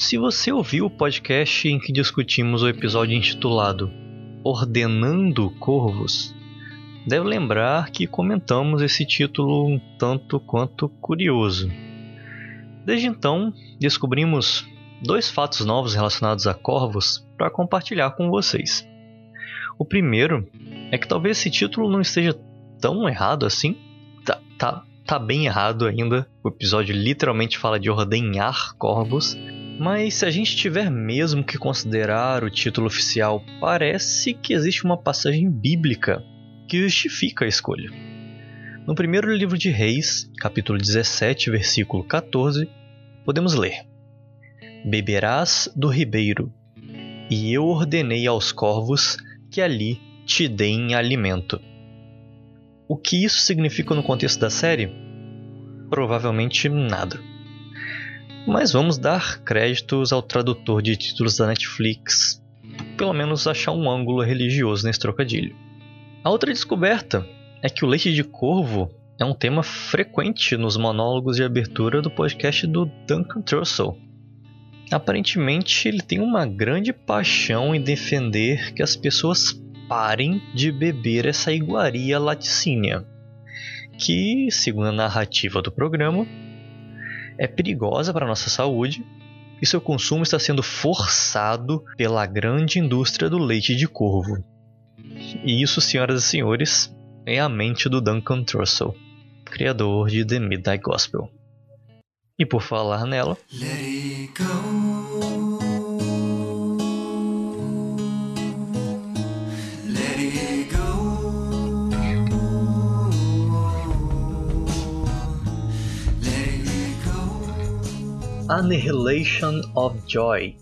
Se você ouviu o podcast em que discutimos o episódio intitulado Ordenando Corvos, deve lembrar que comentamos esse título um tanto quanto curioso. Desde então, descobrimos dois fatos novos relacionados a corvos para compartilhar com vocês. O primeiro é que talvez esse título não esteja tão errado assim. Tá, tá, tá bem errado ainda. O episódio literalmente fala de ordenhar corvos. Mas se a gente tiver mesmo que considerar o título oficial, parece que existe uma passagem bíblica que justifica a escolha. No primeiro livro de Reis, capítulo 17, versículo 14, podemos ler: Beberás do ribeiro, e eu ordenei aos corvos que ali te deem alimento. O que isso significa no contexto da série? Provavelmente nada. Mas vamos dar créditos ao tradutor de títulos da Netflix, pelo menos achar um ângulo religioso nesse trocadilho. A outra descoberta é que o leite de corvo é um tema frequente nos monólogos de abertura do podcast do Duncan Trussell. Aparentemente, ele tem uma grande paixão em defender que as pessoas parem de beber essa iguaria laticínea, que, segundo a narrativa do programa, é perigosa para a nossa saúde e seu consumo está sendo forçado pela grande indústria do leite de corvo. E isso, senhoras e senhores, é a mente do Duncan Trussell, criador de The Midnight Gospel. E por falar nela. Annihilation of Joy,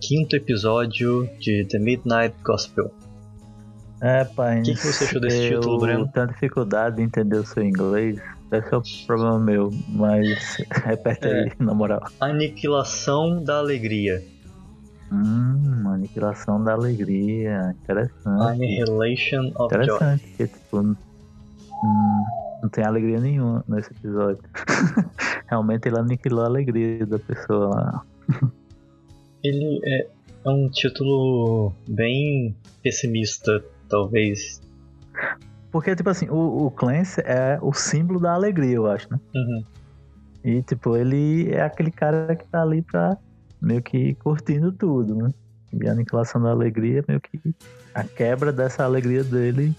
quinto episódio de The Midnight Gospel. É, pai. O que, que você achou desse eu título, Breno? tenho dificuldade de entender o seu inglês. Esse é o problema meu, mas repete É. aí, na moral. Aniquilação da Alegria. Hum, aniquilação da alegria. Interessante. Annihilation of Joy. Interessante, tipo, hum, não tem alegria nenhuma nesse episódio. Realmente ele aniquilou a alegria da pessoa lá. Ele é, é um título bem pessimista, talvez. Porque, tipo assim, o, o Clancy é o símbolo da alegria, eu acho, né? Uhum. E, tipo, ele é aquele cara que tá ali pra meio que curtindo tudo, né? E a aniquilação da alegria, meio que a quebra dessa alegria dele,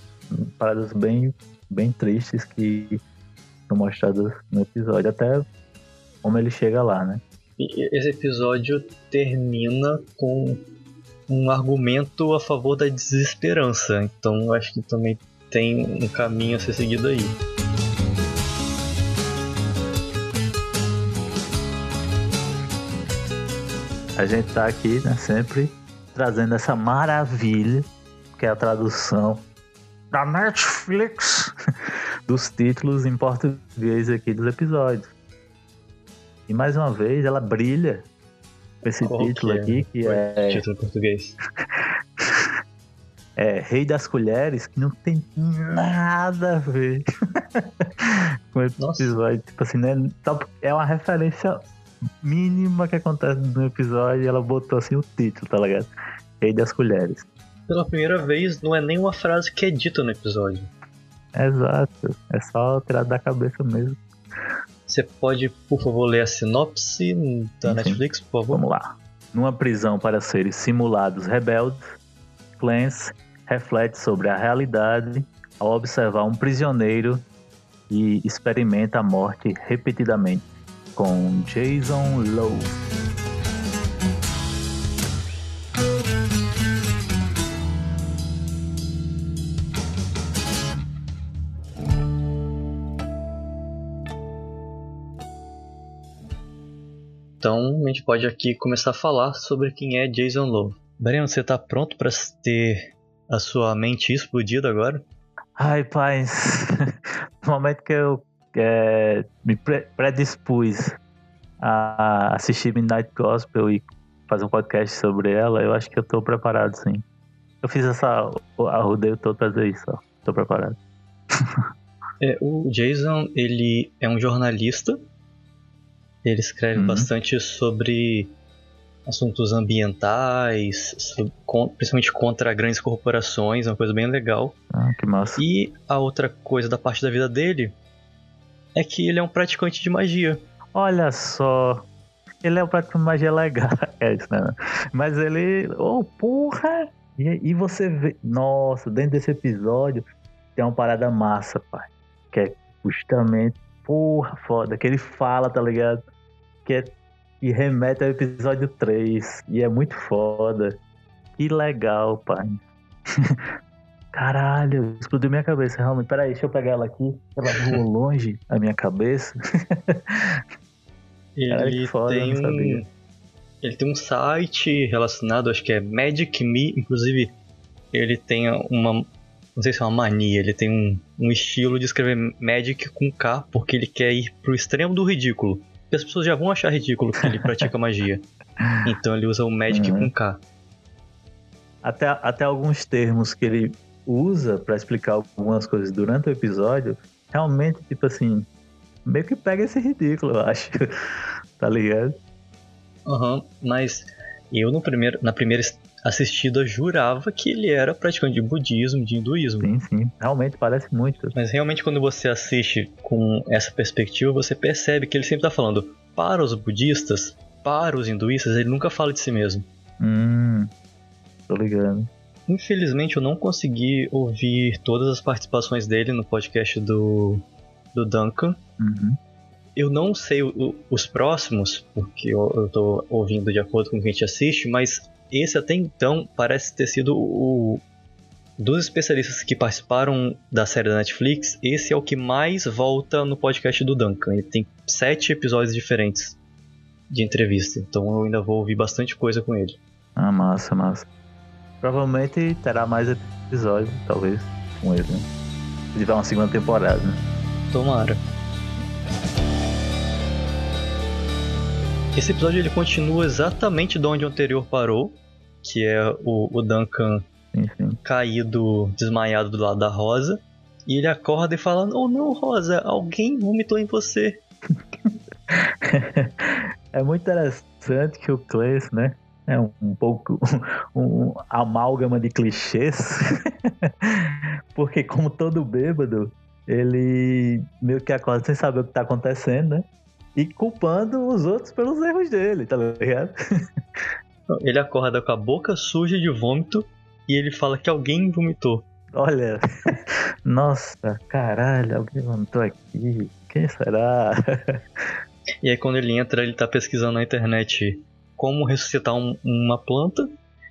paradas bem, bem tristes que são mostradas no episódio, até como ele chega lá, né? Esse episódio termina com um argumento a favor da desesperança. Então acho que também tem um caminho a ser seguido aí. A gente tá aqui, né, sempre trazendo essa maravilha, que é a tradução da Netflix dos títulos em português aqui dos episódios. E mais uma vez ela brilha com esse Qual título que é? aqui, que O é, título em português. é Rei das Colheres, que não tem nada a ver com esse Nossa. episódio. Tipo assim, né? só- É uma referência mínima que acontece no episódio e ela botou assim o título, tá ligado? Rei das Colheres. Pela primeira vez, não é nem uma frase que é dita no episódio. Exato. É só tirar da cabeça mesmo. Você pode, por favor, ler a sinopse da. Netflix, por favor? Vamos lá. Numa prisão para seres simulados rebeldes, Clance reflete sobre a realidade ao observar um prisioneiro e experimenta a morte repetidamente, com Jason Lowe. Então a gente pode aqui começar a falar sobre quem é Jason Lowe. Breno, você tá pronto para ter a sua mente explodida agora? Ai, pai, no momento que eu é, me pre- predispus a assistir Midnight Gospel e fazer um podcast sobre ela, eu acho que eu tô preparado, sim. Eu fiz essa rodeio todo pra dizer isso, ó. Tô preparado. É, o Jason, ele é um jornalista. Ele escreve Uhum. bastante sobre assuntos ambientais, principalmente contra grandes corporações, uma coisa bem legal. Ah, que massa. E a outra coisa da parte da vida dele é que ele é um praticante de magia. Olha só. Ele é um praticante de magia legal. É isso, né? Mas ele. Oh, porra! E, e você vê. Nossa, dentro desse episódio tem uma parada massa, pai. Que é justamente. Porra, foda. Que ele fala, tá ligado? Que é e remete ao episódio 3. E é muito foda. Que legal, pai. Caralho, explodiu minha cabeça, realmente. Peraí, deixa eu pegar ela aqui. Ela voou longe a minha cabeça. Ele Caralho, foda, tem um. Ele tem um site relacionado, acho que é Magic Me, inclusive ele tem uma. Não sei se é uma mania, ele tem um, um estilo de escrever Magic com K, porque ele quer ir pro extremo do ridículo que as pessoas já vão achar ridículo que ele pratica magia. Então ele usa o Magic uhum. com K. Até, até alguns termos que ele usa para explicar algumas coisas durante o episódio, realmente, tipo assim, meio que pega esse ridículo, eu acho. tá ligado? Aham, uhum, mas eu no primeiro, na primeira assistida jurava que ele era praticante de budismo, de hinduísmo. Sim, sim. Realmente parece muito. Mas realmente quando você assiste com essa perspectiva, você percebe que ele sempre está falando para os budistas, para os hinduístas, ele nunca fala de si mesmo. Hum, tô ligando. Infelizmente eu não consegui ouvir todas as participações dele no podcast do, do Duncan. Uhum. Eu não sei o, os próximos, porque eu, eu tô ouvindo de acordo com o que a gente assiste, mas esse até então parece ter sido o. Dos especialistas que participaram da série da Netflix, esse é o que mais volta no podcast do Duncan. Ele tem sete episódios diferentes de entrevista, então eu ainda vou ouvir bastante coisa com ele. Ah, massa, massa. Provavelmente terá mais episódios, talvez, com ele, né? Se tiver uma segunda temporada, né? Tomara. Esse episódio ele continua exatamente de onde o anterior parou, que é o, o Duncan caído, desmaiado do lado da Rosa. E ele acorda e fala: Oh não, Rosa, alguém vomitou em você. é muito interessante que o Clancy, né? É um, um pouco um, um, amálgama de clichês. Porque, como todo bêbado, ele meio que acorda sem saber o que tá acontecendo, né? E culpando os outros pelos erros dele, tá ligado? Ele acorda com a boca suja de vômito e ele fala que alguém vomitou. Olha, nossa, caralho, alguém vomitou aqui. Quem será? E aí quando ele entra, ele tá pesquisando na internet como ressuscitar um, uma planta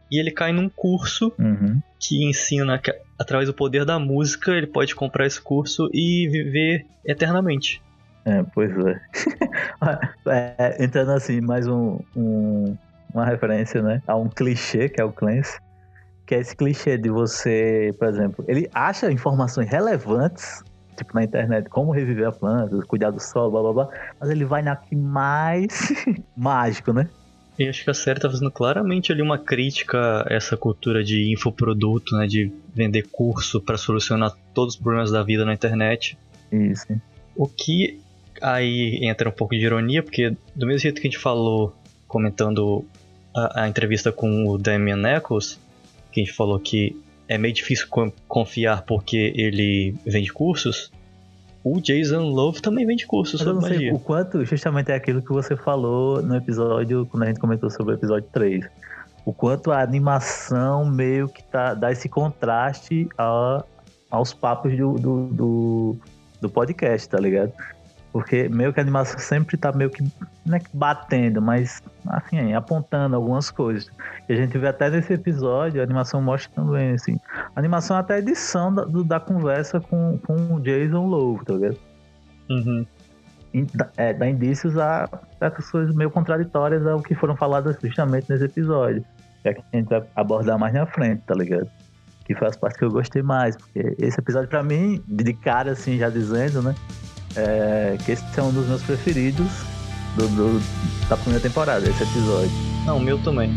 e ele cai num curso uhum. que ensina que através do poder da música ele pode comprar esse curso e viver eternamente. É, pois é. é. Entrando assim, mais um, um, uma referência, né? A um clichê que é o Clancy. Que é esse clichê de você, por exemplo, ele acha informações relevantes, tipo na internet, como reviver a planta, cuidar do solo, blá blá blá, mas ele vai na que mais mágico, né? E acho que a série tá fazendo claramente ali uma crítica a essa cultura de infoproduto, né? De vender curso para solucionar todos os problemas da vida na internet. Isso. O que aí entra um pouco de ironia, porque do mesmo jeito que a gente falou comentando a, a entrevista com o Damian Eccles, que a gente falou que é meio difícil confiar porque ele vende cursos, o Jason Love também vende cursos sobre eu não magia. Sei o quanto justamente é aquilo que você falou no episódio, quando a gente comentou sobre o episódio 3. O quanto a animação meio que tá, dá esse contraste a, aos papos do, do, do, do podcast, tá ligado? Porque meio que a animação sempre tá meio que, não é que batendo, mas assim, apontando algumas coisas. E a gente vê até nesse episódio, a animação mostra também, assim. A animação é até a edição da, do, da conversa com, com o Jason Lowe, tá ligado? Uhum. É, dá indícios a certas coisas meio contraditórias ao que foram faladas justamente nesse episódio. É que a gente vai abordar mais na frente, tá ligado? Que faz parte que eu gostei mais, porque esse episódio, para mim, de cara, assim, já dizendo, né? É, que esse é um dos meus preferidos do, do, da primeira temporada, esse episódio. Não, o meu também.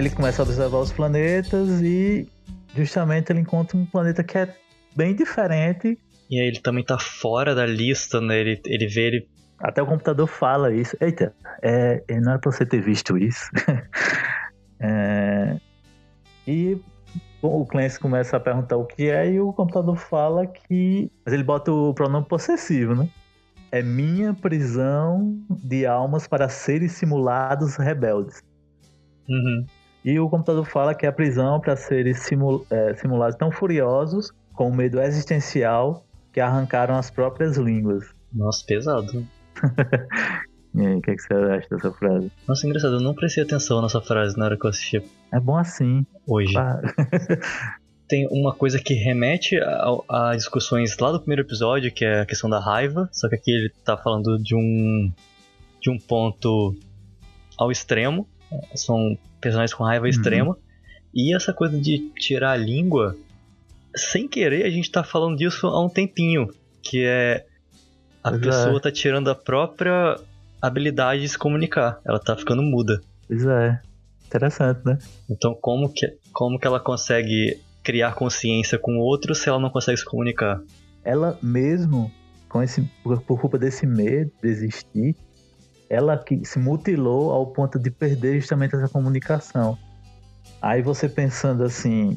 Ele começa a observar os planetas e justamente ele encontra um planeta que é bem diferente. E aí ele também tá fora da lista, né? Ele, ele vê ele. Até o computador fala isso. Eita, é, não era pra você ter visto isso. é, e o Clancy começa a perguntar o que é e o computador fala que. Mas ele bota o pronome possessivo, né? É minha prisão de almas para seres simulados rebeldes. Uhum. E o computador fala que é a prisão para seres simul é, simulados tão furiosos, com medo existencial, que arrancaram as próprias línguas. Nossa, pesado. e aí, o que, é que você acha dessa frase? Nossa, engraçado, eu não prestei atenção nessa frase na hora que eu assisti. É bom assim. Hoje. Ah. Tem uma coisa que remete a, a, discussões lá do primeiro episódio, que é a questão da raiva, só que aqui ele tá falando de um, de um ponto ao extremo. São personagens com raiva uhum. extrema. E essa coisa de tirar a língua, sem querer, a gente tá falando disso há um tempinho. Que é. A pois pessoa é. tá tirando a própria habilidade de se comunicar. Ela tá ficando muda. Pois é. Interessante, né? Então, como que, como que ela consegue criar consciência com outros se ela não consegue se comunicar? Ela mesmo, com esse, por, por culpa desse medo de existir, ela que se mutilou ao ponto de perder justamente essa comunicação. Aí você pensando assim,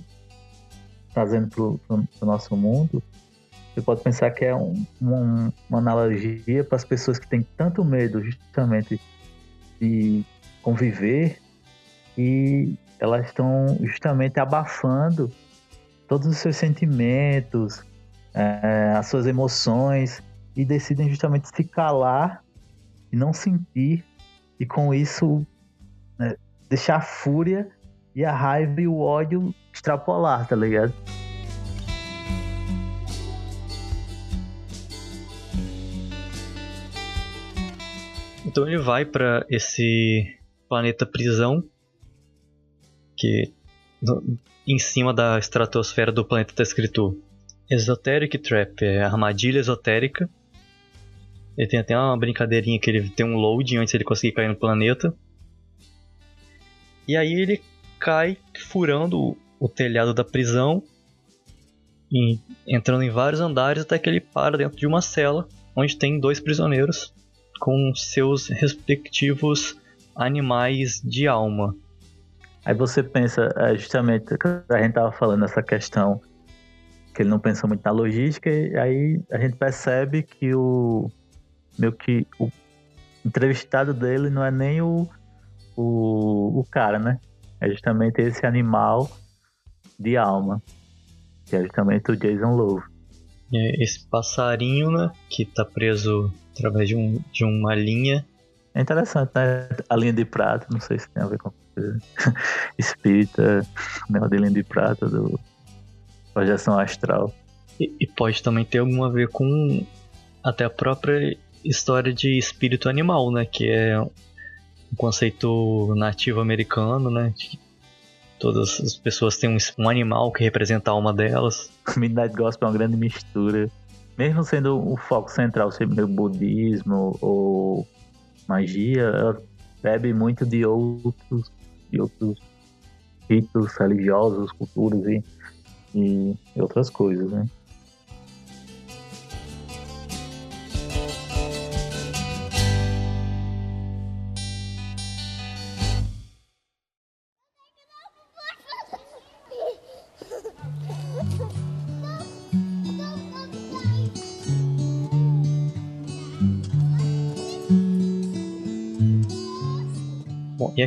trazendo para o nosso mundo, você pode pensar que é um, um, uma analogia para as pessoas que têm tanto medo justamente de conviver e elas estão justamente abafando todos os seus sentimentos, é, as suas emoções e decidem justamente se calar e não sentir, e com isso né, deixar a fúria e a raiva e o ódio extrapolar, tá ligado? Então ele vai para esse planeta prisão que em cima da estratosfera do planeta está escrito Esoteric Trap, é armadilha esotérica ele tem até uma brincadeirinha que ele tem um loading antes de ele conseguir cair no planeta. E aí ele cai furando o, telhado da prisão, e entrando em vários andares até que ele para dentro de uma cela onde tem dois prisioneiros com seus respectivos animais de alma. Aí você pensa, é, justamente, a gente tava falando essa questão que ele não pensa muito na logística, e aí a gente percebe que o, meio que o entrevistado dele não é nem o, o, o cara, né? É justamente esse animal de alma, que é justamente o Jason Love. É esse passarinho, né, que tá preso através de, um, de uma linha. É interessante, né? A linha de prata, não sei se tem a ver com espírita, né? A linha de prata do projeção astral. E, e pode também ter alguma a ver com até a própria história de espírito animal, né? Que é um conceito nativo americano, né? todas as pessoas têm um, um, animal que representa a alma delas. Midnight Gospel é uma grande mistura. Mesmo sendo o foco central ser meio budismo ou magia, ela bebe muito de outros, de outros ritos religiosos, culturas e, e outras coisas, né?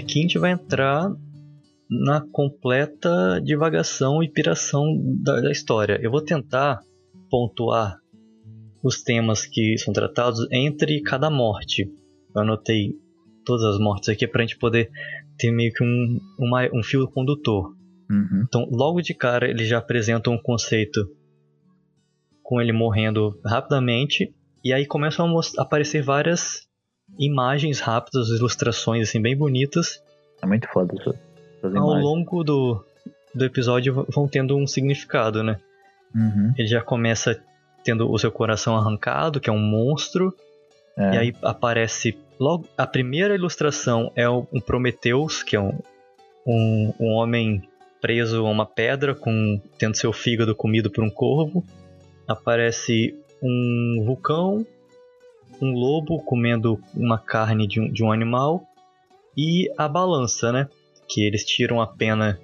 Aqui a gente vai entrar na completa divagação e piração da, da história. Eu vou tentar pontuar os temas que são tratados entre cada morte. Eu anotei todas as mortes aqui para a gente poder ter meio que um, uma, um fio condutor. Uhum. Então, logo de cara, ele já apresenta um conceito com ele morrendo rapidamente, e aí começam a aparecer várias imagens rápidas, ilustrações assim bem bonitas. É muito foda isso. Ao longo do, do episódio vão tendo um significado, né? Uhum. Ele já começa tendo o seu coração arrancado, que é um monstro. É. E aí aparece logo a primeira ilustração é um Prometheus, que é um um, um homem preso a uma pedra, com tendo seu fígado comido por um corvo. Aparece um vulcão, um lobo comendo uma carne de um, de um animal e a balança, né? Que eles tiram a pena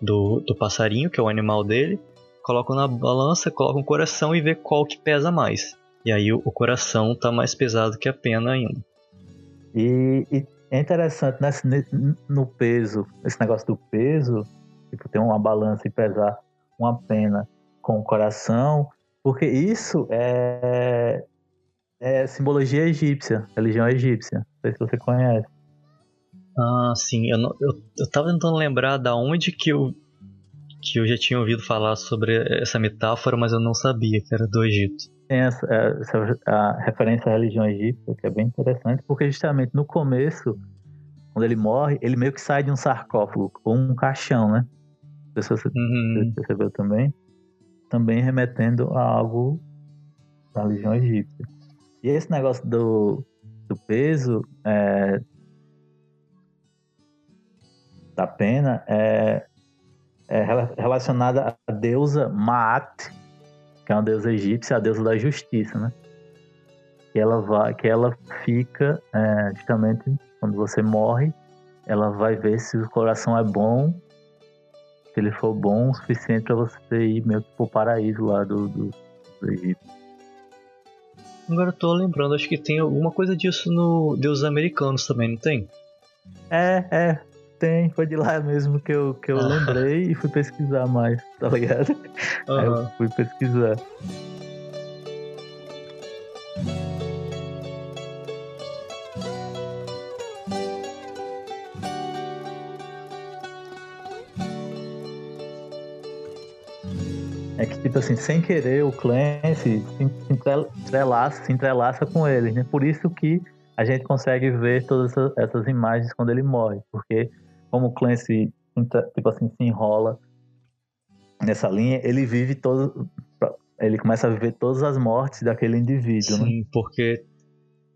do, do passarinho, que é o animal dele, colocam na balança, colocam o coração e vê qual que pesa mais. E aí o, o coração tá mais pesado que a pena ainda. E, e é interessante nesse, no peso, esse negócio do peso, tipo, ter uma balança e pesar uma pena com o coração, porque isso é, é simbologia egípcia, religião egípcia. Não sei se você conhece. Ah, sim. Eu, não, eu, eu tava tentando lembrar da onde que eu, que eu já tinha ouvido falar sobre essa metáfora, mas eu não sabia que era do Egito. Tem essa, essa a referência à religião egípcia, que é bem interessante, porque justamente no começo, quando ele morre, ele meio que sai de um sarcófago, ou um caixão, né? Não sei se você uhum. percebeu também. Também remetendo a algo da religião egípcia. E esse negócio do, do peso é, da pena é, é relacionada à deusa Maat, que é uma deusa egípcia, a deusa da justiça, né? Que ela vai, que ela fica é, justamente quando você morre, ela vai ver se o coração é bom, se ele for bom o suficiente para você ir meio que pro paraíso lá do, do, do Egito. Agora eu tô lembrando, acho que tem alguma coisa disso no Deuses Americanos também, não tem? É, é, tem, foi de lá mesmo que eu, que eu ah. lembrei e fui pesquisar mais, tá ligado? Uhum. Aí eu fui pesquisar. Tipo assim, sem querer, o Clancy se entrelaça, se entrelaça com eles, né? Por isso que a gente consegue ver todas essas imagens quando ele morre, porque como o Clancy tipo assim, se enrola nessa linha, ele vive todo. Ele começa a viver todas as mortes daquele indivíduo. Sim, né? porque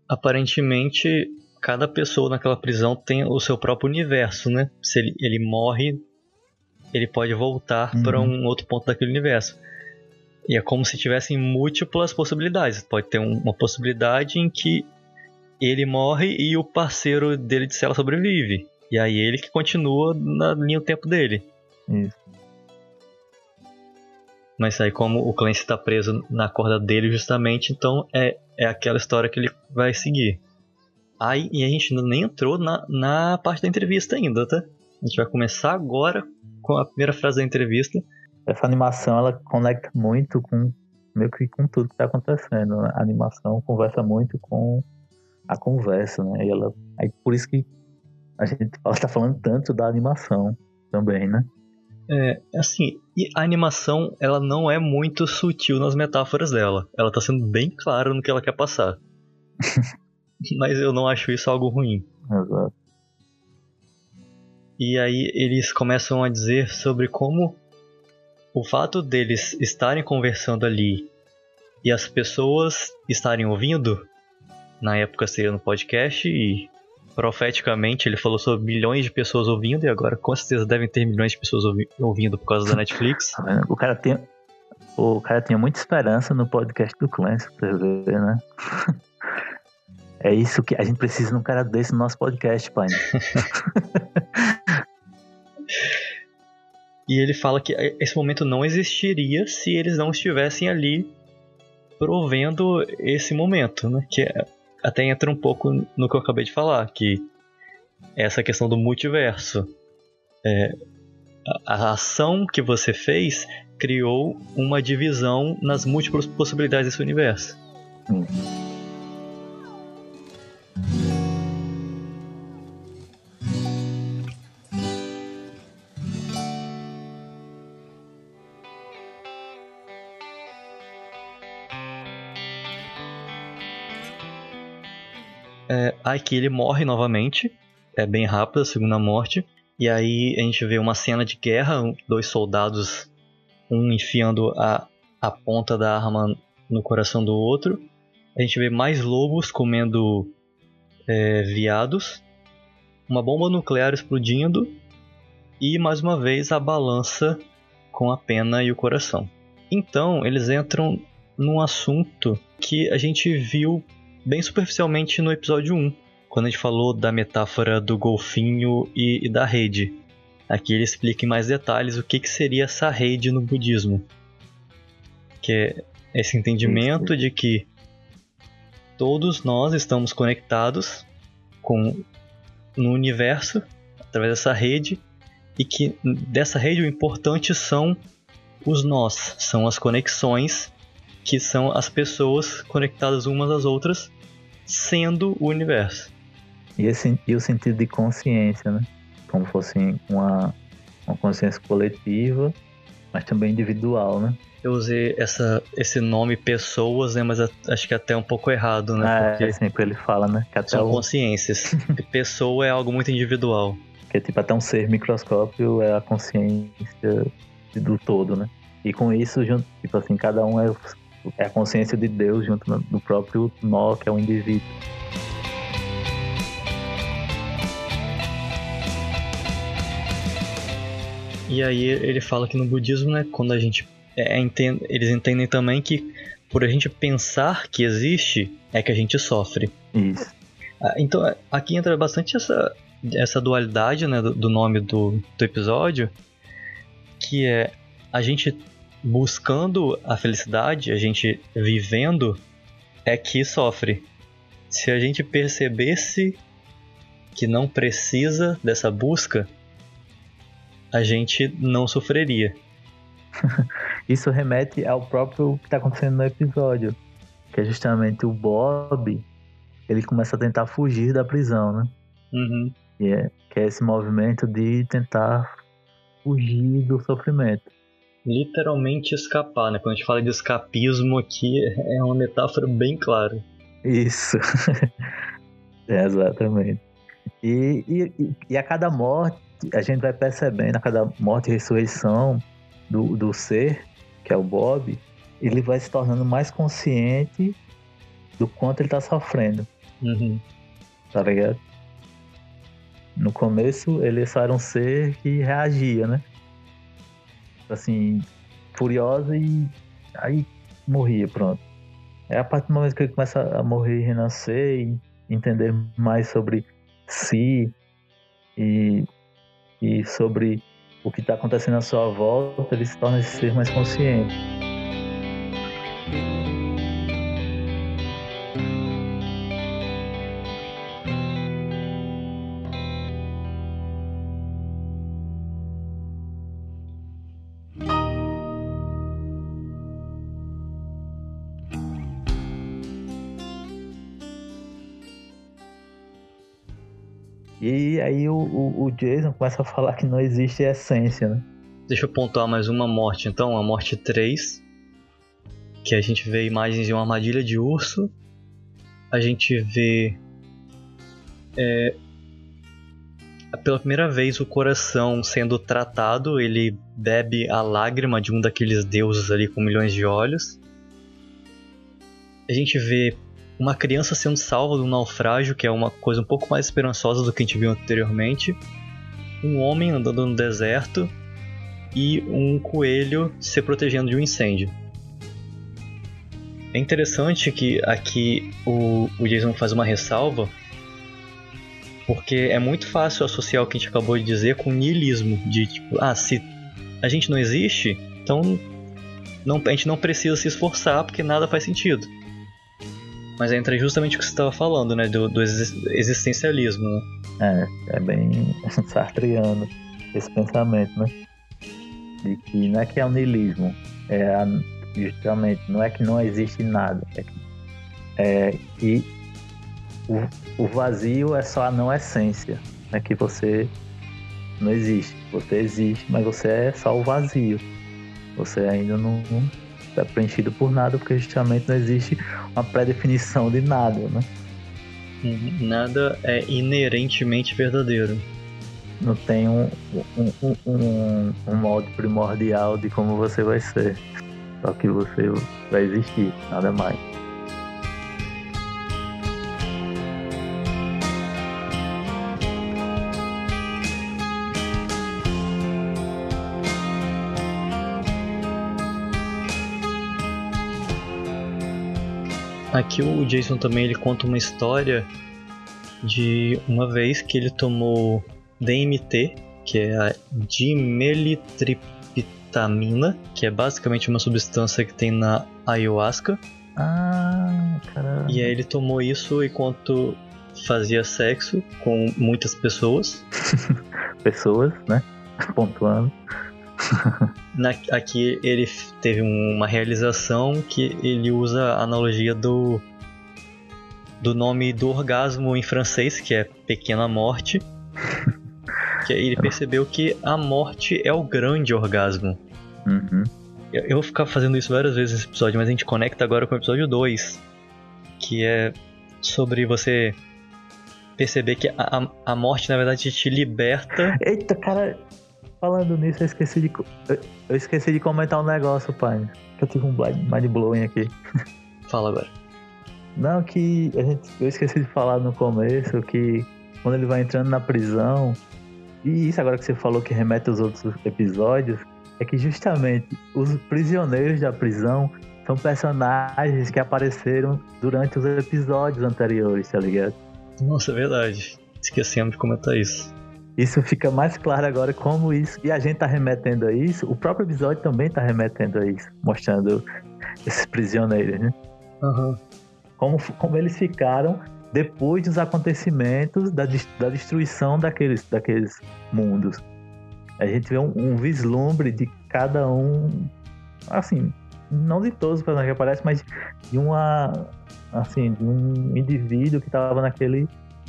aparentemente cada pessoa naquela prisão tem o seu próprio universo, né? Se ele, ele morre, ele pode voltar uhum. para um outro ponto daquele universo. E é como se tivessem múltiplas possibilidades. Pode ter uma possibilidade em que ele morre e o parceiro dele de cela sobrevive. E aí ele que continua na linha do tempo dele. Isso. Mas aí como o Clancy está preso na corda dele justamente, então é, é aquela história que ele vai seguir. Aí, e a gente nem entrou na, na parte da entrevista ainda, tá? A gente vai começar agora com a primeira frase da entrevista. Essa animação ela conecta muito com meio que com tudo que está acontecendo. Né? A animação conversa muito com a conversa, né? E ela, aí por isso que a gente está falando tanto da animação também, né? É, assim, e a animação, ela não é muito sutil nas metáforas dela. Ela tá sendo bem clara no que ela quer passar. Mas eu não acho isso algo ruim. Exato. E aí eles começam a dizer sobre como o fato deles estarem conversando ali e as pessoas estarem ouvindo, na época seria no podcast, e profeticamente ele falou sobre milhões de pessoas ouvindo e agora com certeza devem ter milhões de pessoas ouvi ouvindo por causa da Netflix. Tá o cara tem o cara tinha muita esperança no podcast do Clancy, pra ver, né? É isso que a gente precisa de um cara desse no nosso podcast, pai. e ele fala que esse momento não existiria se eles não estivessem ali provendo esse momento, né? Que é até entra um pouco no que eu acabei de falar, que essa questão do multiverso. É, a ação que você fez criou uma divisão nas múltiplas possibilidades desse universo. Hum. Aqui ele morre novamente. É bem rápido a segunda morte. E aí a gente vê uma cena de guerra, dois soldados, um enfiando a, a ponta da arma no coração do outro. A gente vê mais lobos comendo é, viados. Uma bomba nuclear explodindo. e mais uma vez a balança com a pena e o coração. Então, eles entram num assunto que a gente viu bem superficialmente no episódio 1, quando a gente falou da metáfora do golfinho e, e da rede. Aqui ele explica em mais detalhes o que, que seria essa rede no budismo. Que é esse entendimento de que todos nós estamos conectados com no universo através dessa rede e que dessa rede o importante são os nós, são as conexões que são as pessoas conectadas umas às outras, sendo o universo. E, esse, e o sentido de consciência, né? Como fosse uma, uma consciência coletiva, mas também individual, né? Eu usei essa, esse nome pessoas, né? Mas acho que é até um pouco errado, né? Ah, Porque é, sempre ele fala, né? Que são o... consciências. Pessoa é algo muito individual. Que tipo, até um ser microscópio é a consciência do todo, né? E com isso, junto, tipo assim, cada um é, é a consciência de Deus junto no próprio nó, que é o indivíduo. E aí ele fala que no budismo, né, quando a gente é, entende, eles entendem também que por a gente pensar que existe é que a gente sofre. Isso. Ah, então aqui entra bastante essa essa dualidade, né, do, do nome do, do episódio, que é a gente buscando a felicidade, a gente vivendo, é que sofre. Se a gente percebesse que não precisa dessa busca, a gente não sofreria. Isso remete ao próprio que está acontecendo no episódio, que é justamente o Bob, ele começa a tentar fugir da prisão, né? Uhum. É, que é esse movimento de tentar fugir do sofrimento. Literalmente escapar, né? Quando a gente fala de escapismo aqui, é uma metáfora bem clara. Isso. é, exatamente. E, e, e a cada morte, a gente vai percebendo, a cada morte e ressurreição do, do ser, que é o Bob, ele vai se tornando mais consciente do quanto ele tá sofrendo. Uhum. Tá ligado? No começo, ele só era um ser que reagia, né? Assim, furiosa e aí morria, pronto. É a partir do momento que ele começa a morrer e renascer e entender mais sobre si e, e sobre o que está acontecendo à sua volta, ele se torna esse ser mais consciente. E aí o, o, o, Jason começa a falar que não existe essência, né? Deixa eu pontuar mais uma morte então, a morte 3. Que a gente vê imagens de uma armadilha de urso. A gente vê. É, pela primeira vez o coração sendo tratado, ele bebe a lágrima de um daqueles deuses ali com milhões de olhos. A gente vê uma criança sendo salva de um naufrágio, que é uma coisa um pouco mais esperançosa do que a gente viu anteriormente, um homem andando no deserto e um coelho se protegendo de um incêndio. É interessante que aqui o, o Jason faz uma ressalva, porque é muito fácil associar o que a gente acabou de dizer com niilismo, de tipo, ah, se a gente não existe, então não, a gente não precisa se esforçar porque nada faz sentido. Mas entra justamente o que você estava falando, né? Do, do existencialismo, né? É, é bem sartreano esse pensamento, né? De que não é que é o niilismo, é a, justamente, não é que não existe nada, é que, é que o, o vazio é só a não essência, é que você não existe, você existe, mas você é só o vazio, você ainda não, não é preenchido por nada, porque justamente não existe uma pré-definição de nada, né? Uhum. Nada é inerentemente verdadeiro. Não tem um, um, um, um, um molde primordial de como você vai ser. Só que você vai existir, nada mais. Aqui o Jason também ele conta uma história de uma vez que ele tomou DMT, que é a dimelitriptamina, que é basicamente uma substância que tem na ayahuasca. Ah, caramba. E aí ele tomou isso enquanto fazia sexo com muitas pessoas. Pessoas, né? Pontuando. Na, aqui ele teve uma realização que ele usa a analogia do do nome do orgasmo em francês, que é pequena morte. que ele percebeu que a morte é o grande orgasmo. Uhum. Eu, eu vou ficar fazendo isso várias vezes nesse episódio, mas a gente conecta agora com o episódio 2, que é sobre você perceber que a, a morte, na verdade, te liberta. Eita, cara, falando nisso, eu esqueci de, eu esqueci de comentar um negócio, pai. Que eu tive um mind blowing aqui. Fala agora. Não, que a gente, eu esqueci de falar no começo que quando ele vai entrando na prisão, e isso agora que você falou que remete aos outros episódios, é que justamente os prisioneiros da prisão são personagens que apareceram durante os episódios anteriores, tá ligado? Nossa, é verdade. Esquecemos de comentar isso. Isso fica mais claro agora como isso. E a gente tá remetendo a isso, o próprio episódio também tá remetendo a isso, mostrando esses prisioneiros, né? Uhum. Como, como eles ficaram depois dos acontecimentos da, da destruição daqueles, daqueles mundos. A gente vê um, um vislumbre de cada um, assim, não de todos os personagens que aparecem, mas de uma, assim, de um indivíduo que estava naquele,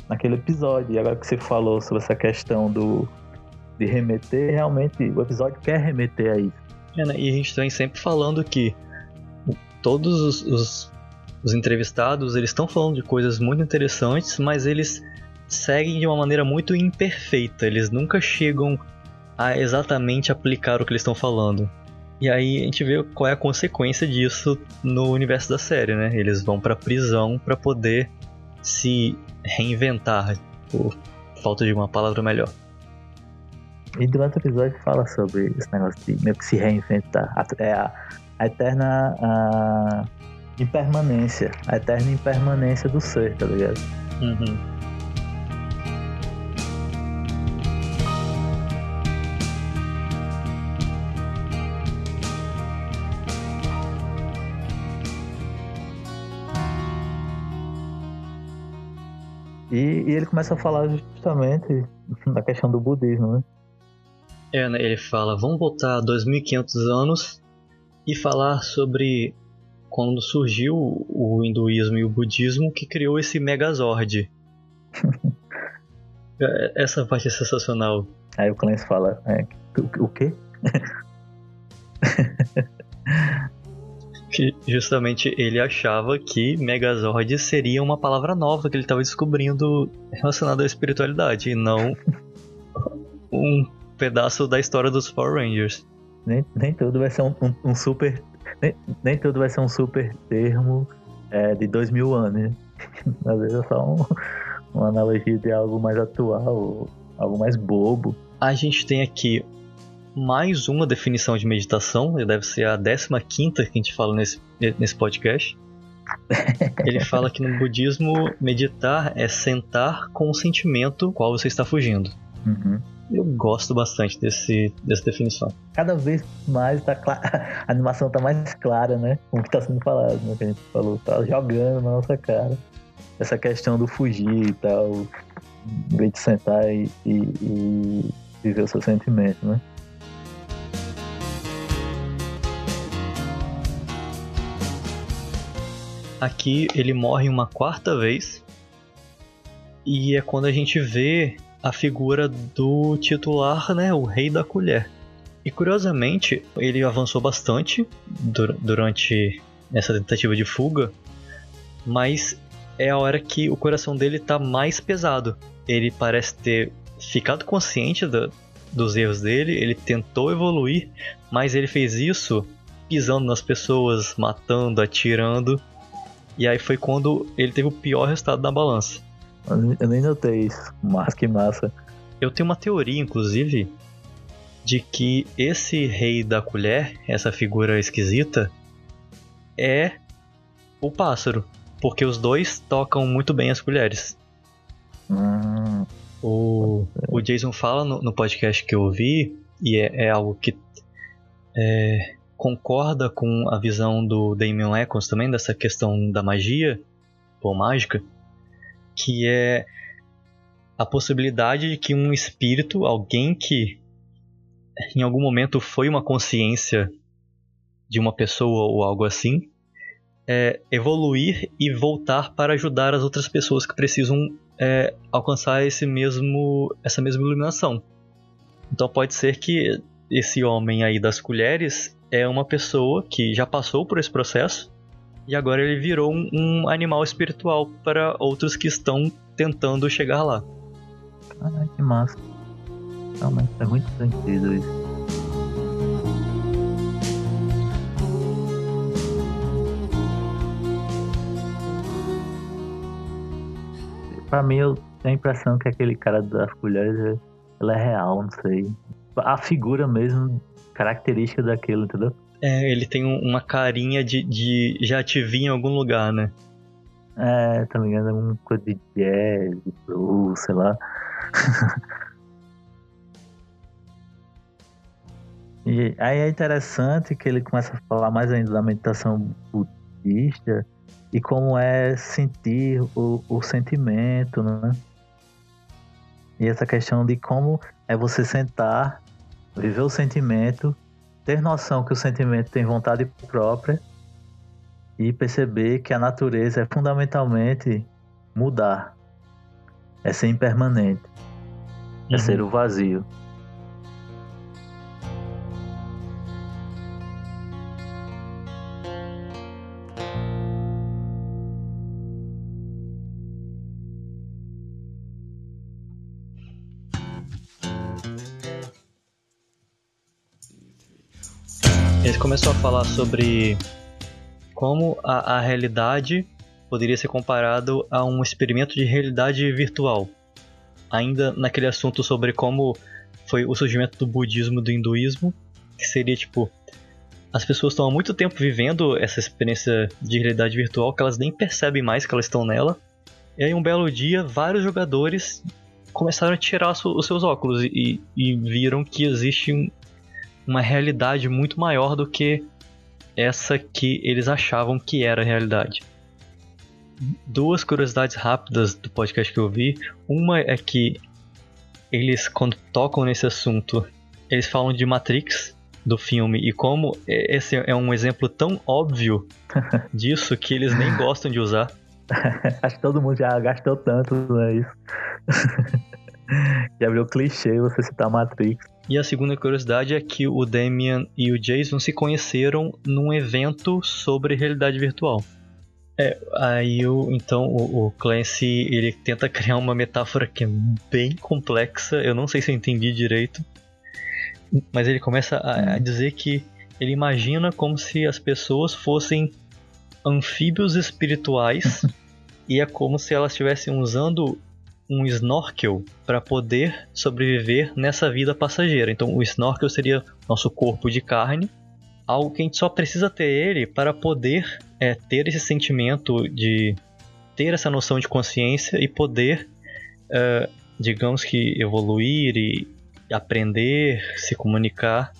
naquele episódio. E agora que você falou sobre essa questão do de remeter, realmente o episódio quer remeter a isso. É, né? E a gente vem sempre falando que todos os, os, os entrevistados eles estão falando de coisas muito interessantes, mas eles seguem de uma maneira muito imperfeita. Eles nunca chegam a exatamente aplicar o que eles estão falando. E aí a gente vê qual é a consequência disso no universo da série, né? Eles vão pra prisão para poder se reinventar, por falta de uma palavra melhor. E durante o episódio fala sobre esse negócio de meio que se reinventar. É a, a eterna a impermanência. A eterna impermanência do ser, tá ligado? Uhum. E, e, ele começa a falar justamente da questão do budismo, né? É, né? Ele fala, vamos voltar 2.500 anos e falar sobre quando surgiu o hinduísmo e o budismo que criou esse Megazord. É, essa parte é sensacional. Aí o Clance fala, é, o, o quê? que justamente ele achava que Megazord seria uma palavra nova que ele estava descobrindo relacionada à espiritualidade e não um pedaço da história dos Power Rangers. Nem, nem tudo vai ser um, um, um super. Nem, nem, tudo vai ser um super termo é, de dois mil anos, né? Às vezes é só um, uma analogia de algo mais atual, algo mais bobo. A gente tem aqui mais uma definição de meditação, deve ser a 15 que a gente fala nesse, nesse podcast. Ele fala que no budismo meditar é sentar com o sentimento qual você está fugindo. Uhum. Eu gosto bastante desse, dessa definição. Cada vez mais tá a animação está mais clara, né? Com o que está sendo falado, né? Que a gente falou, tá jogando na nossa cara. Essa questão do fugir e tal, de sentar e, e, e viver o seu sentimento, né? Aqui ele morre uma quarta vez. E é quando a gente vê a figura do titular, né, o Rei da Colher. E curiosamente, ele avançou bastante durante essa tentativa de fuga, mas é a hora que o coração dele está mais pesado. Ele parece ter ficado consciente do, dos erros dele, ele tentou evoluir, mas ele fez isso pisando nas pessoas, matando, atirando, e aí foi quando ele teve o pior resultado na balança. Eu nem notei isso, mas que massa. Eu tenho uma teoria, inclusive, de que esse rei da colher, essa figura esquisita, é o pássaro. porque os dois tocam muito bem as colheres. Hum, O, o Jason fala no, no podcast que eu ouvi, e é, é algo que é, concorda com a visão do Damien Eccles também, dessa questão da magia, ou mágica, que é a possibilidade de que um espírito, alguém que em algum momento foi uma consciência de uma pessoa ou algo assim, é, evoluir e voltar para ajudar as outras pessoas que precisam é, alcançar esse mesmo, essa mesma iluminação. Então pode ser que esse homem aí das colheres é uma pessoa que já passou por esse processo e agora ele virou um, um animal espiritual para outros que estão tentando chegar lá. Caralho, que massa. Realmente faz muito sentido isso. Pra mim, eu tenho a impressão que aquele cara das colheres, ela é real, não sei. A figura mesmo, característica daquilo, entendeu? É, ele tem um- uma carinha de, de já te vi em algum lugar, né? É, tá ligado? É uma coisa de jazz, de blues, sei lá. e aí é interessante que ele começa a falar mais ainda da meditação budista e como é sentir o, o sentimento, né? E essa questão de como é você sentar, viver o sentimento, ter noção que o sentimento tem vontade própria e perceber que a natureza é fundamentalmente mudar, é ser impermanente, é Uhum. ser o vazio. Ele começou a falar sobre como a, a realidade poderia ser comparado a um experimento de realidade virtual. Ainda naquele assunto sobre como foi o surgimento do budismo do hinduísmo, que seria tipo as pessoas estão há muito tempo vivendo essa experiência de realidade virtual que elas nem percebem mais que elas estão nela. E aí um belo dia, vários jogadores começaram a tirar os seus óculos e, e viram que existe um, uma realidade muito maior do que essa que eles achavam que era a realidade. Duas curiosidades rápidas do podcast que eu vi. Uma é que eles, quando tocam nesse assunto, eles falam de Matrix, do filme, e como esse é um exemplo tão óbvio disso que eles nem gostam de usar. Acho que todo mundo já gastou tanto, né? Isso. já virou clichê você citar Matrix. E a segunda curiosidade é que o Damian e o Jason se conheceram num evento sobre realidade virtual. É, aí o, então o, o Clancy ele tenta criar uma metáfora que é bem complexa, eu não sei se eu entendi direito, mas ele começa a, a dizer que ele imagina como se as pessoas fossem anfíbios espirituais e é como se elas estivessem usando um snorkel para poder sobreviver nessa vida passageira. Então, o snorkel seria nosso corpo de carne, algo que a gente só precisa ter ele para poder é, ter esse sentimento de ter essa noção de consciência e poder, é, digamos que, evoluir e aprender, se comunicar.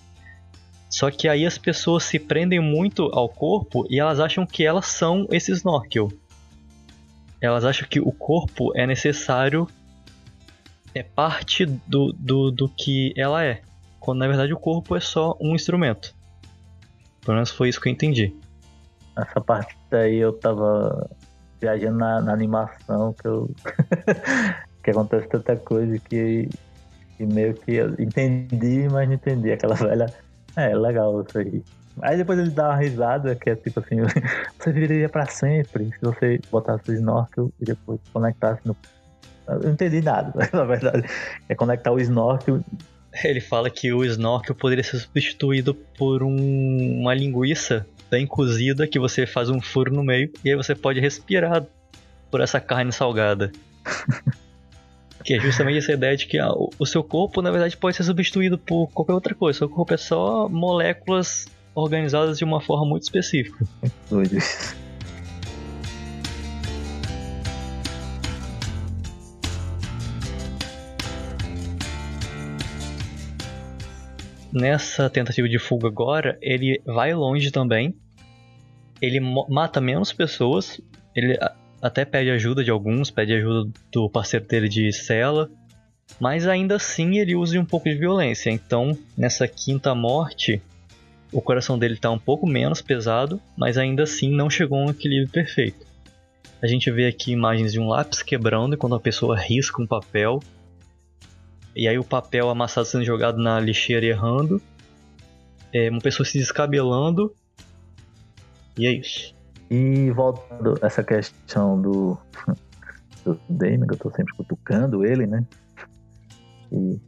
Só que aí as pessoas se prendem muito ao corpo e elas acham que elas são esse snorkel elas acham que o corpo é necessário, é parte do, do, do que ela é. Quando na verdade o corpo é só um instrumento. Pelo menos foi isso que eu entendi. Essa parte aí eu tava viajando na, na animação que eu. que acontece tanta coisa que, que meio que eu entendi, mas não entendi. Aquela velha. É, legal isso aí. Aí depois ele dá uma risada, que é tipo assim, você viveria pra sempre se você botasse o snorkel e depois conectasse no. Eu não entendi nada, na verdade. É conectar o snorkel. Ele fala que o snorkel poderia ser substituído por um, uma linguiça bem cozida que você faz um furo no meio e aí você pode respirar por essa carne salgada. que é justamente essa ideia de que ah, o, o seu corpo, na verdade, pode ser substituído por qualquer outra coisa. Seu corpo é só moléculas organizadas de uma forma muito específica. Doido. Nessa tentativa de fuga agora, ele vai longe também. Ele mata menos pessoas. Ele até pede ajuda de alguns, pede ajuda do parceiro dele de cela. Mas ainda assim ele usa um pouco de violência. Então, nessa quinta morte, o coração dele está um pouco menos pesado, mas ainda assim não chegou a um equilíbrio perfeito. A gente vê aqui imagens de um lápis quebrando quando a pessoa risca um papel. E aí o papel amassado sendo jogado na lixeira errando. É uma pessoa se descabelando. E é isso. E voltando a essa questão do, do Damon, que eu tô sempre cutucando ele, né? E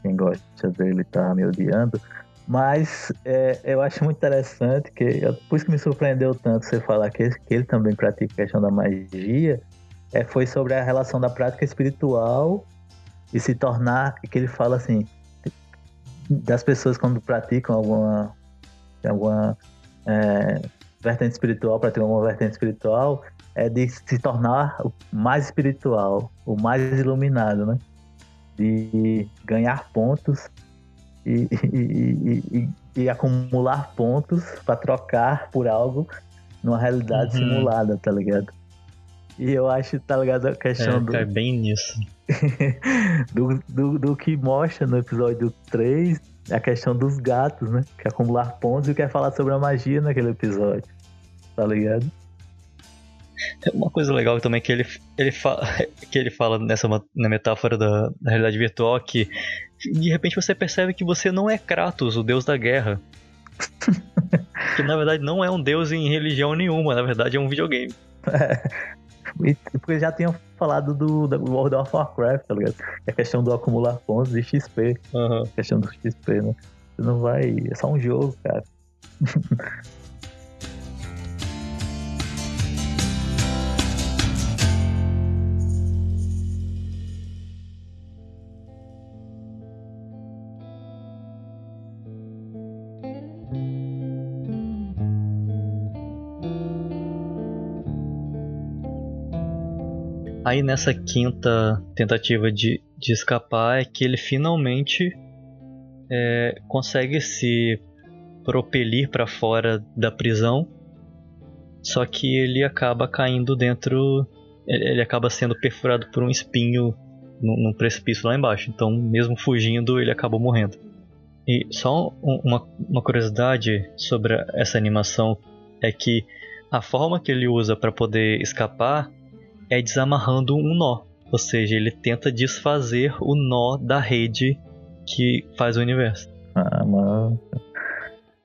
quem gosta dele tá me odiando. Mas é, eu acho muito interessante que, por isso que me surpreendeu tanto você falar que, que ele também pratica a questão da magia, é, foi sobre a relação da prática espiritual e se tornar, que ele fala assim, das pessoas quando praticam alguma, alguma é, vertente espiritual, praticam alguma vertente espiritual, é de se tornar o mais espiritual, o mais iluminado, né? De ganhar pontos e, e, e, e acumular pontos para trocar por algo numa realidade uhum. simulada, tá ligado? E eu acho, tá ligado, a questão é, do. É bem nisso. do, do, do, que mostra no episódio 3, a questão dos gatos, né? Que é acumular pontos e quer falar sobre a magia naquele episódio. Tá ligado? Uma coisa legal também que ele, ele, fala, que ele fala nessa na metáfora da, da realidade virtual que de repente você percebe que você não é Kratos, o deus da guerra. que na verdade não é um deus em religião nenhuma, na verdade é um videogame. É. Porque já tinham falado do, do World of Warcraft, tá ligado? É a questão do acumular pontos de XP. Uhum. A questão do XP, né? Você não vai. É só um jogo, cara. Aí nessa quinta tentativa de, de escapar é que ele finalmente é, consegue se propelir para fora da prisão, só que ele acaba caindo dentro, ele, acaba sendo perfurado por um espinho num, num, precipício lá embaixo. Então, mesmo fugindo, ele acabou morrendo. E só uma, uma curiosidade sobre essa animação é que a forma que ele usa para poder escapar é desamarrando um nó. Ou seja, ele tenta desfazer o nó da rede que faz o universo. Ah, mano.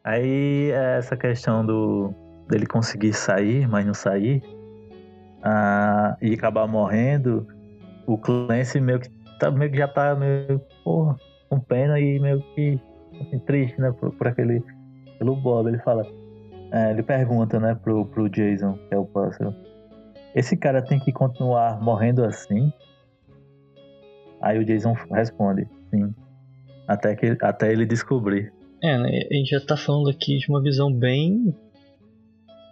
Aí é essa questão do dele conseguir sair, mas não sair, ah, e acabar morrendo, o Clancy meio que, tá, meio que já tá meio porra, com pena e meio que assim, triste, né, por, por, aquele pelo Bob. Ele fala, é, ele pergunta, né, pro, pro Jason, que é o pássaro esse cara tem que continuar morrendo assim? Aí o Jason responde, sim. Até, que, até ele descobrir. É, né? a gente já tá falando aqui de uma visão bem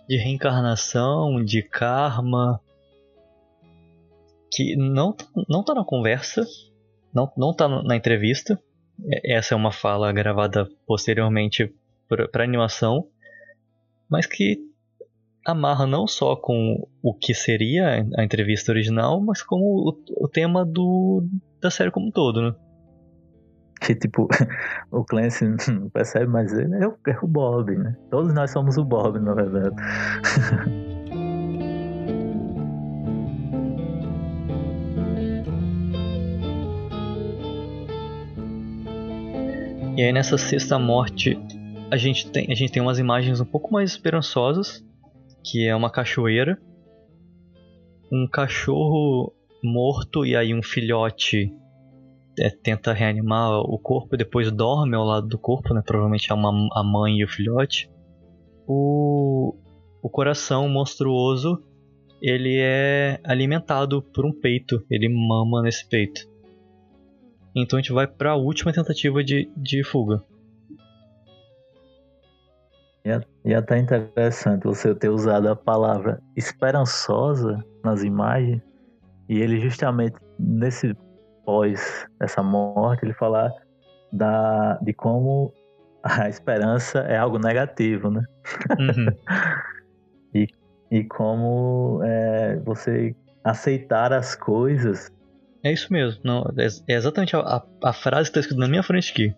de reencarnação, de karma, que não, não tá na conversa, não, não tá na entrevista. Essa é uma fala gravada posteriormente para animação, mas que amarra não só com o que seria a entrevista original, mas com o, o tema do, da série como um todo, né? Que tipo, o Clancy não percebe, mas ele é o, é o Bob, né? Todos nós somos o Bob, na verdade. E aí nessa sexta morte a gente tem, a gente tem umas imagens um pouco mais esperançosas que é uma cachoeira, um cachorro morto e aí um filhote é, tenta reanimar o corpo e depois dorme ao lado do corpo, né? Provavelmente é uma, a mãe e o filhote. O, o coração monstruoso ele é alimentado por um peito, ele mama nesse peito. Então a gente vai para a última tentativa de, de fuga. E é até interessante você ter usado a palavra esperançosa nas imagens e ele justamente nesse pós essa morte ele falar da de como a esperança é algo negativo, né? Uhum. e, e como é, você aceitar as coisas. É isso mesmo. Não, é, é exatamente a, a, a frase que está escrita na minha frente aqui.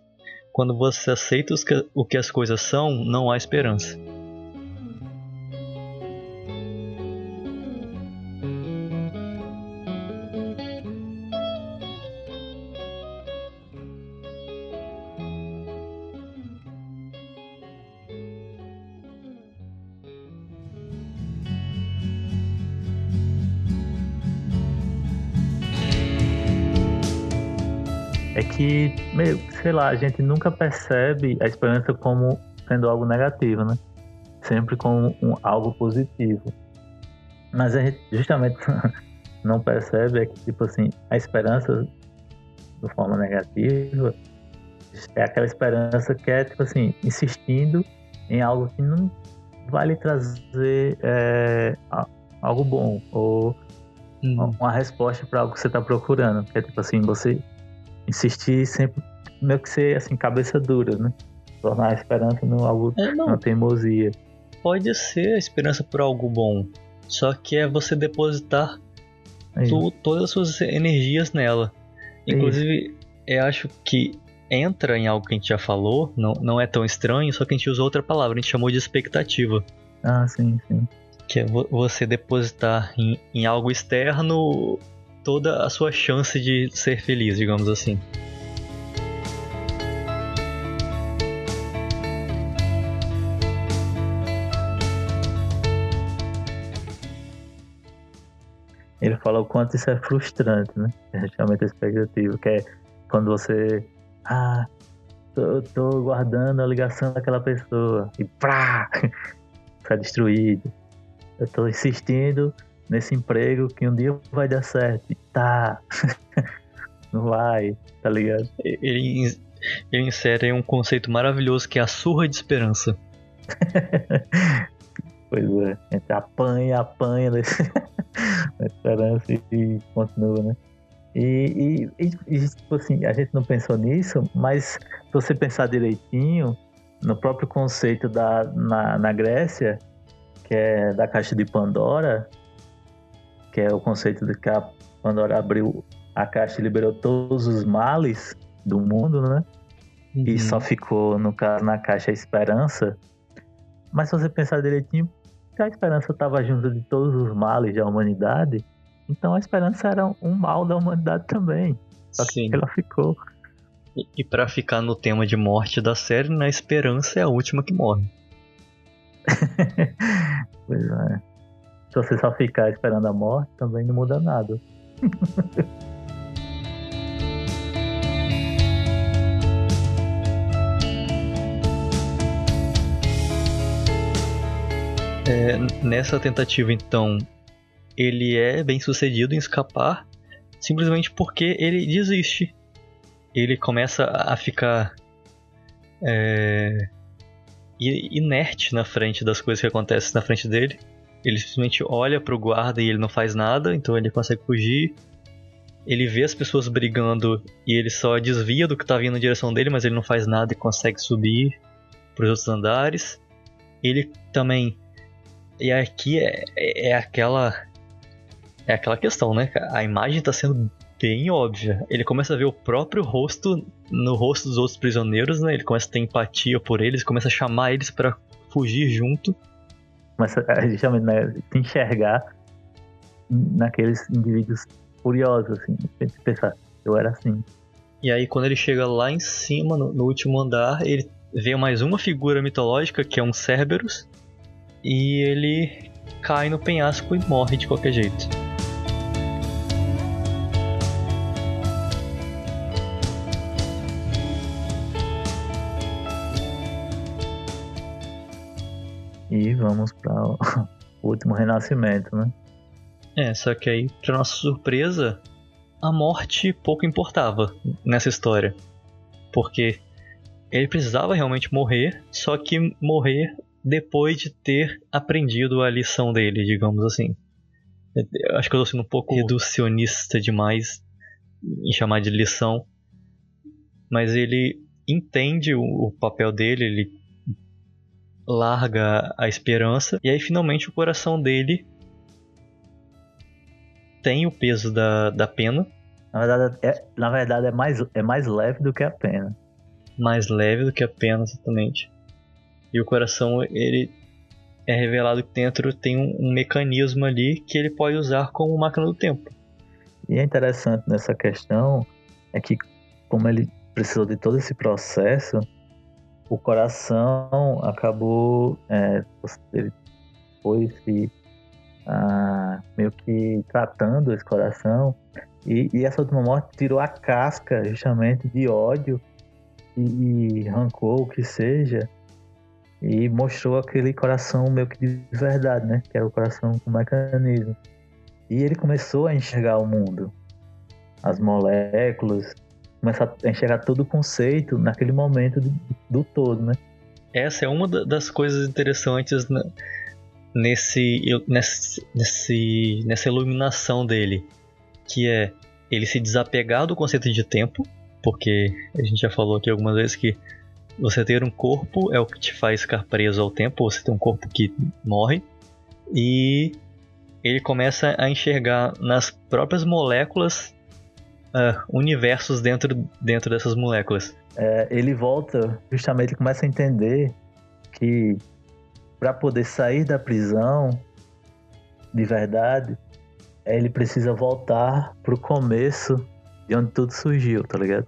Quando você aceita o que as coisas são, não há esperança. é que, meio, sei lá, a gente nunca percebe a esperança como sendo algo negativo, né? Sempre como um, algo positivo. Mas a gente justamente não percebe é que, tipo assim, a esperança de forma negativa é aquela esperança que é, tipo assim, insistindo em algo que não vai lhe trazer é, algo bom ou hum. uma resposta para algo que você está procurando. Que é tipo assim, você insistir sempre, meio que ser assim, cabeça dura, né? Tornar a esperança no algo, é, não. teimosia. Pode ser a esperança por algo bom, só que é você depositar é tu, todas as suas energias nela. Inclusive, é eu acho que entra em algo que a gente já falou, não, não é tão estranho, só que a gente usou outra palavra, a gente chamou de expectativa. Ah, sim, sim. Que é você depositar em, em algo externo toda a sua chance de ser feliz, digamos assim. Ele fala o quanto isso é frustrante, né? É realmente a expectativa, que é quando você. Ah, tô, tô guardando a ligação daquela pessoa. E pá! Foi destruído. Eu tô insistindo nesse emprego que um dia vai dar certo. E tá. Não vai, tá ligado? Ele, ele insere um conceito maravilhoso que é a surra de esperança. pois é, a gente apanha, apanha. A esperança e continua, né? E, e, e, tipo assim, a gente não pensou nisso, mas se você pensar direitinho, no próprio conceito da, na, na Grécia, que é da caixa de Pandora, que é o conceito de que a Pandora abriu a caixa e liberou todos os males do mundo, né? Uhum. E só ficou, no caso, na caixa a esperança. Mas se você pensar direitinho, a esperança estava junto de todos os males da humanidade, então a esperança era um mal da humanidade também. Só Sim. que ela ficou. E, e para ficar no tema de morte da série, na esperança é a última que morre. pois é. Se você só ficar esperando a morte, também não muda nada. é, nessa tentativa, então, ele é bem sucedido em escapar simplesmente porque ele desiste. Ele começa a ficar é, inerte na frente das coisas que acontecem na frente dele. Ele simplesmente olha pro guarda e ele não faz nada, então ele consegue fugir. Ele vê as pessoas brigando e ele só desvia do que tá vindo na direção dele, mas ele não faz nada e consegue subir pros outros andares. Ele também. E aqui é, é, é aquela. É aquela questão, né? A imagem tá sendo bem óbvia. Ele começa a ver o próprio rosto no rosto dos outros prisioneiros, né? Ele começa a ter empatia por eles, começa a chamar eles para fugir junto começa a justamente né, se enxergar naqueles indivíduos curiosos, assim, pensar, eu era assim. E aí quando ele chega lá em cima, no, no último andar, ele vê mais uma figura mitológica, que é um Cerberus, e ele cai no penhasco e morre de qualquer jeito. E vamos para o último renascimento, né? É, só que aí, para nossa surpresa, a morte pouco importava nessa história. Porque ele precisava realmente morrer, só que morrer depois de ter aprendido a lição dele, digamos assim. Eu acho que eu tô sendo um pouco reducionista demais em chamar de lição. Mas ele entende o, o papel dele, ele larga a esperança e aí finalmente o coração dele tem o peso da, da pena. Na verdade, é, na verdade é, mais, é mais leve do que a pena. Mais leve do que a pena, exatamente. E o coração, ele é revelado que dentro tem um, um mecanismo ali que ele pode usar como máquina do tempo. E é interessante nessa questão é que como ele precisou de todo esse processo, o coração acabou é, ele foi se ah, meio que tratando esse coração e, e, essa última morte tirou a casca justamente de ódio e, e rancor, o que seja, e mostrou aquele coração meio que de verdade, né? Que era o coração com mecanismo. E ele começou a enxergar o mundo, as moléculas, começar a enxergar todo o conceito naquele momento do, do todo, né? Essa é uma das coisas interessantes nesse, nesse, nessa iluminação dele, que é ele se desapegar do conceito de tempo, porque a gente já falou aqui algumas vezes que você ter um corpo é o que te faz ficar preso ao tempo, você tem um corpo que morre, e ele começa a enxergar nas próprias moléculas uh, universos dentro, dentro dessas moléculas. É, ele volta, justamente, ele começa a entender que para poder sair da prisão de verdade, ele precisa voltar pro começo de onde tudo surgiu, tá ligado?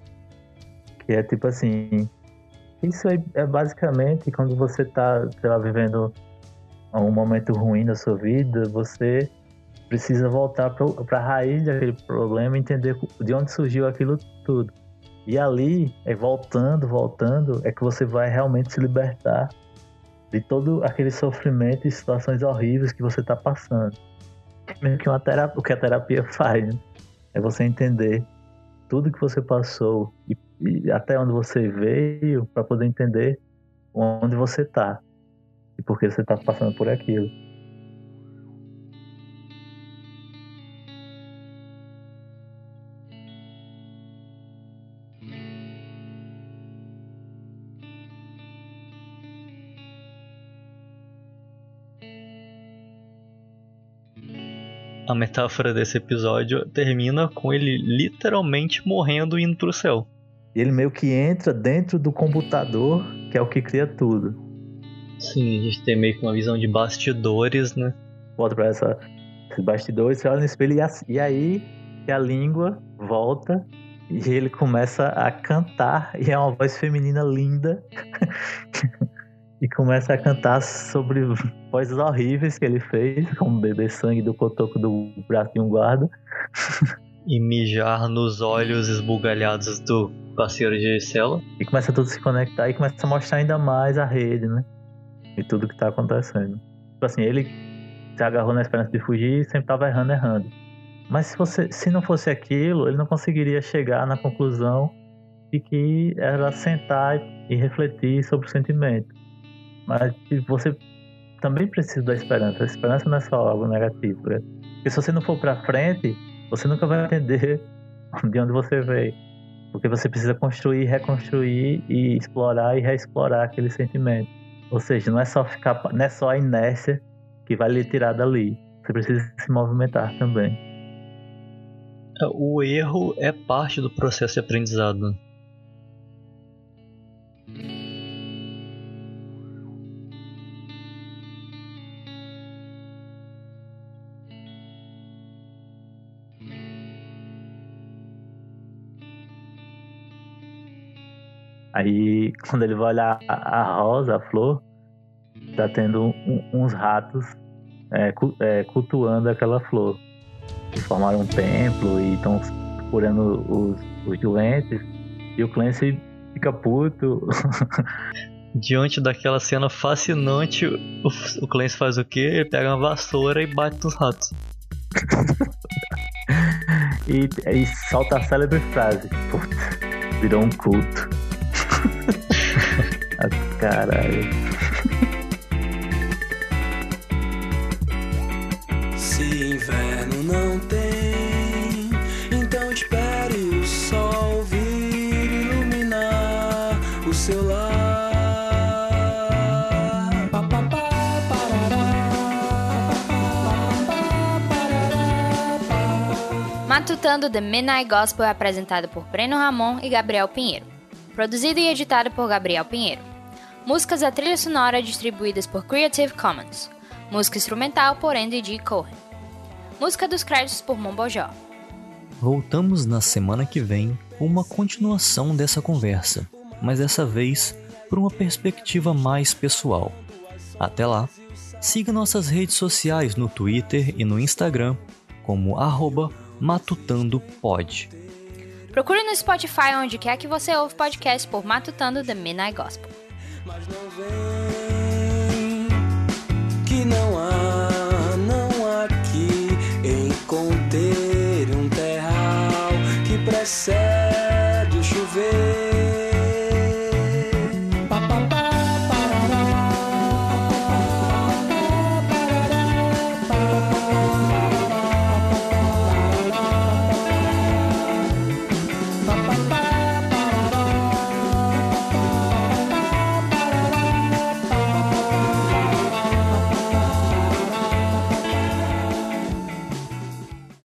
Que é tipo assim. Isso é, é basicamente quando você tá, sei lá, vivendo um momento ruim da sua vida, você precisa voltar para a raiz daquele problema, entender de onde surgiu aquilo tudo. E ali, é voltando, voltando, é que você vai realmente se libertar de todo aquele sofrimento e situações horríveis que você está passando. Mesmo que uma terapia, o que a terapia faz, né? é você entender tudo que você passou e, e até onde você veio para poder entender onde você está e por que você está passando por aquilo. a metáfora desse episódio termina com ele literalmente morrendo e indo pro céu. Ele meio que entra dentro do computador, que é o que cria tudo. Sim, a gente tem meio que uma visão de bastidores, né? Volta pra essa, esses bastidores, você olha no espelho e, e aí a língua volta e ele começa a cantar e é uma voz feminina linda e começa a cantar sobre coisas horríveis que ele fez, como beber sangue do cotoco do braço de um guarda. E mijar nos olhos esbugalhados do parceiro de cela. E começa tudo a se conectar e começa a mostrar ainda mais a rede, né? E tudo que tá acontecendo. Tipo assim, ele se agarrou na esperança de fugir e sempre tava errando, errando. Mas se, você, se não fosse aquilo, ele não conseguiria chegar na conclusão de que era sentar e refletir sobre o sentimento. Mas você também precisa da esperança. A esperança não é só algo negativo. Né? Porque se você não for para frente, você nunca vai entender de onde você veio. Porque você precisa construir, reconstruir e explorar e reexplorar aquele sentimento. Ou seja, não é só ficar, não é só a inércia que vai lhe tirar dali. Você precisa se movimentar também. O erro é parte do processo de aprendizado. Aí, quando ele vai olhar a, rosa, a flor, tá tendo um, uns ratos é, é, cultuando aquela flor. E formaram um templo e estão curando os, os doentes. E o Clancy fica puto. Diante daquela cena fascinante, o, o Clancy faz o quê? Ele pega uma vassoura e bate nos ratos. e, e solta a célebre frase: Putz, virou um culto caralho. Se inverno não tem, então espere o sol vir iluminar o seu lar. Matutando The Midnight Gospel é apresentado por Breno Ramon e Gabriel Pinheiro. Produzido e editado por Gabriel Pinheiro. Músicas da trilha sonora distribuídas por Creative Commons. Música instrumental por Andy G. Cohen. Música dos créditos por Mombojó. Voltamos na semana que vem com uma continuação dessa conversa, mas dessa vez por uma perspectiva mais pessoal. Até lá, siga nossas redes sociais no Twitter e no Instagram como arroba matutandopod. Procure no Spotify onde quer que você ouve podcast por Matutando The Midnight Gospel. Mas não vem que não há, não há aqui em conter um terral que precede.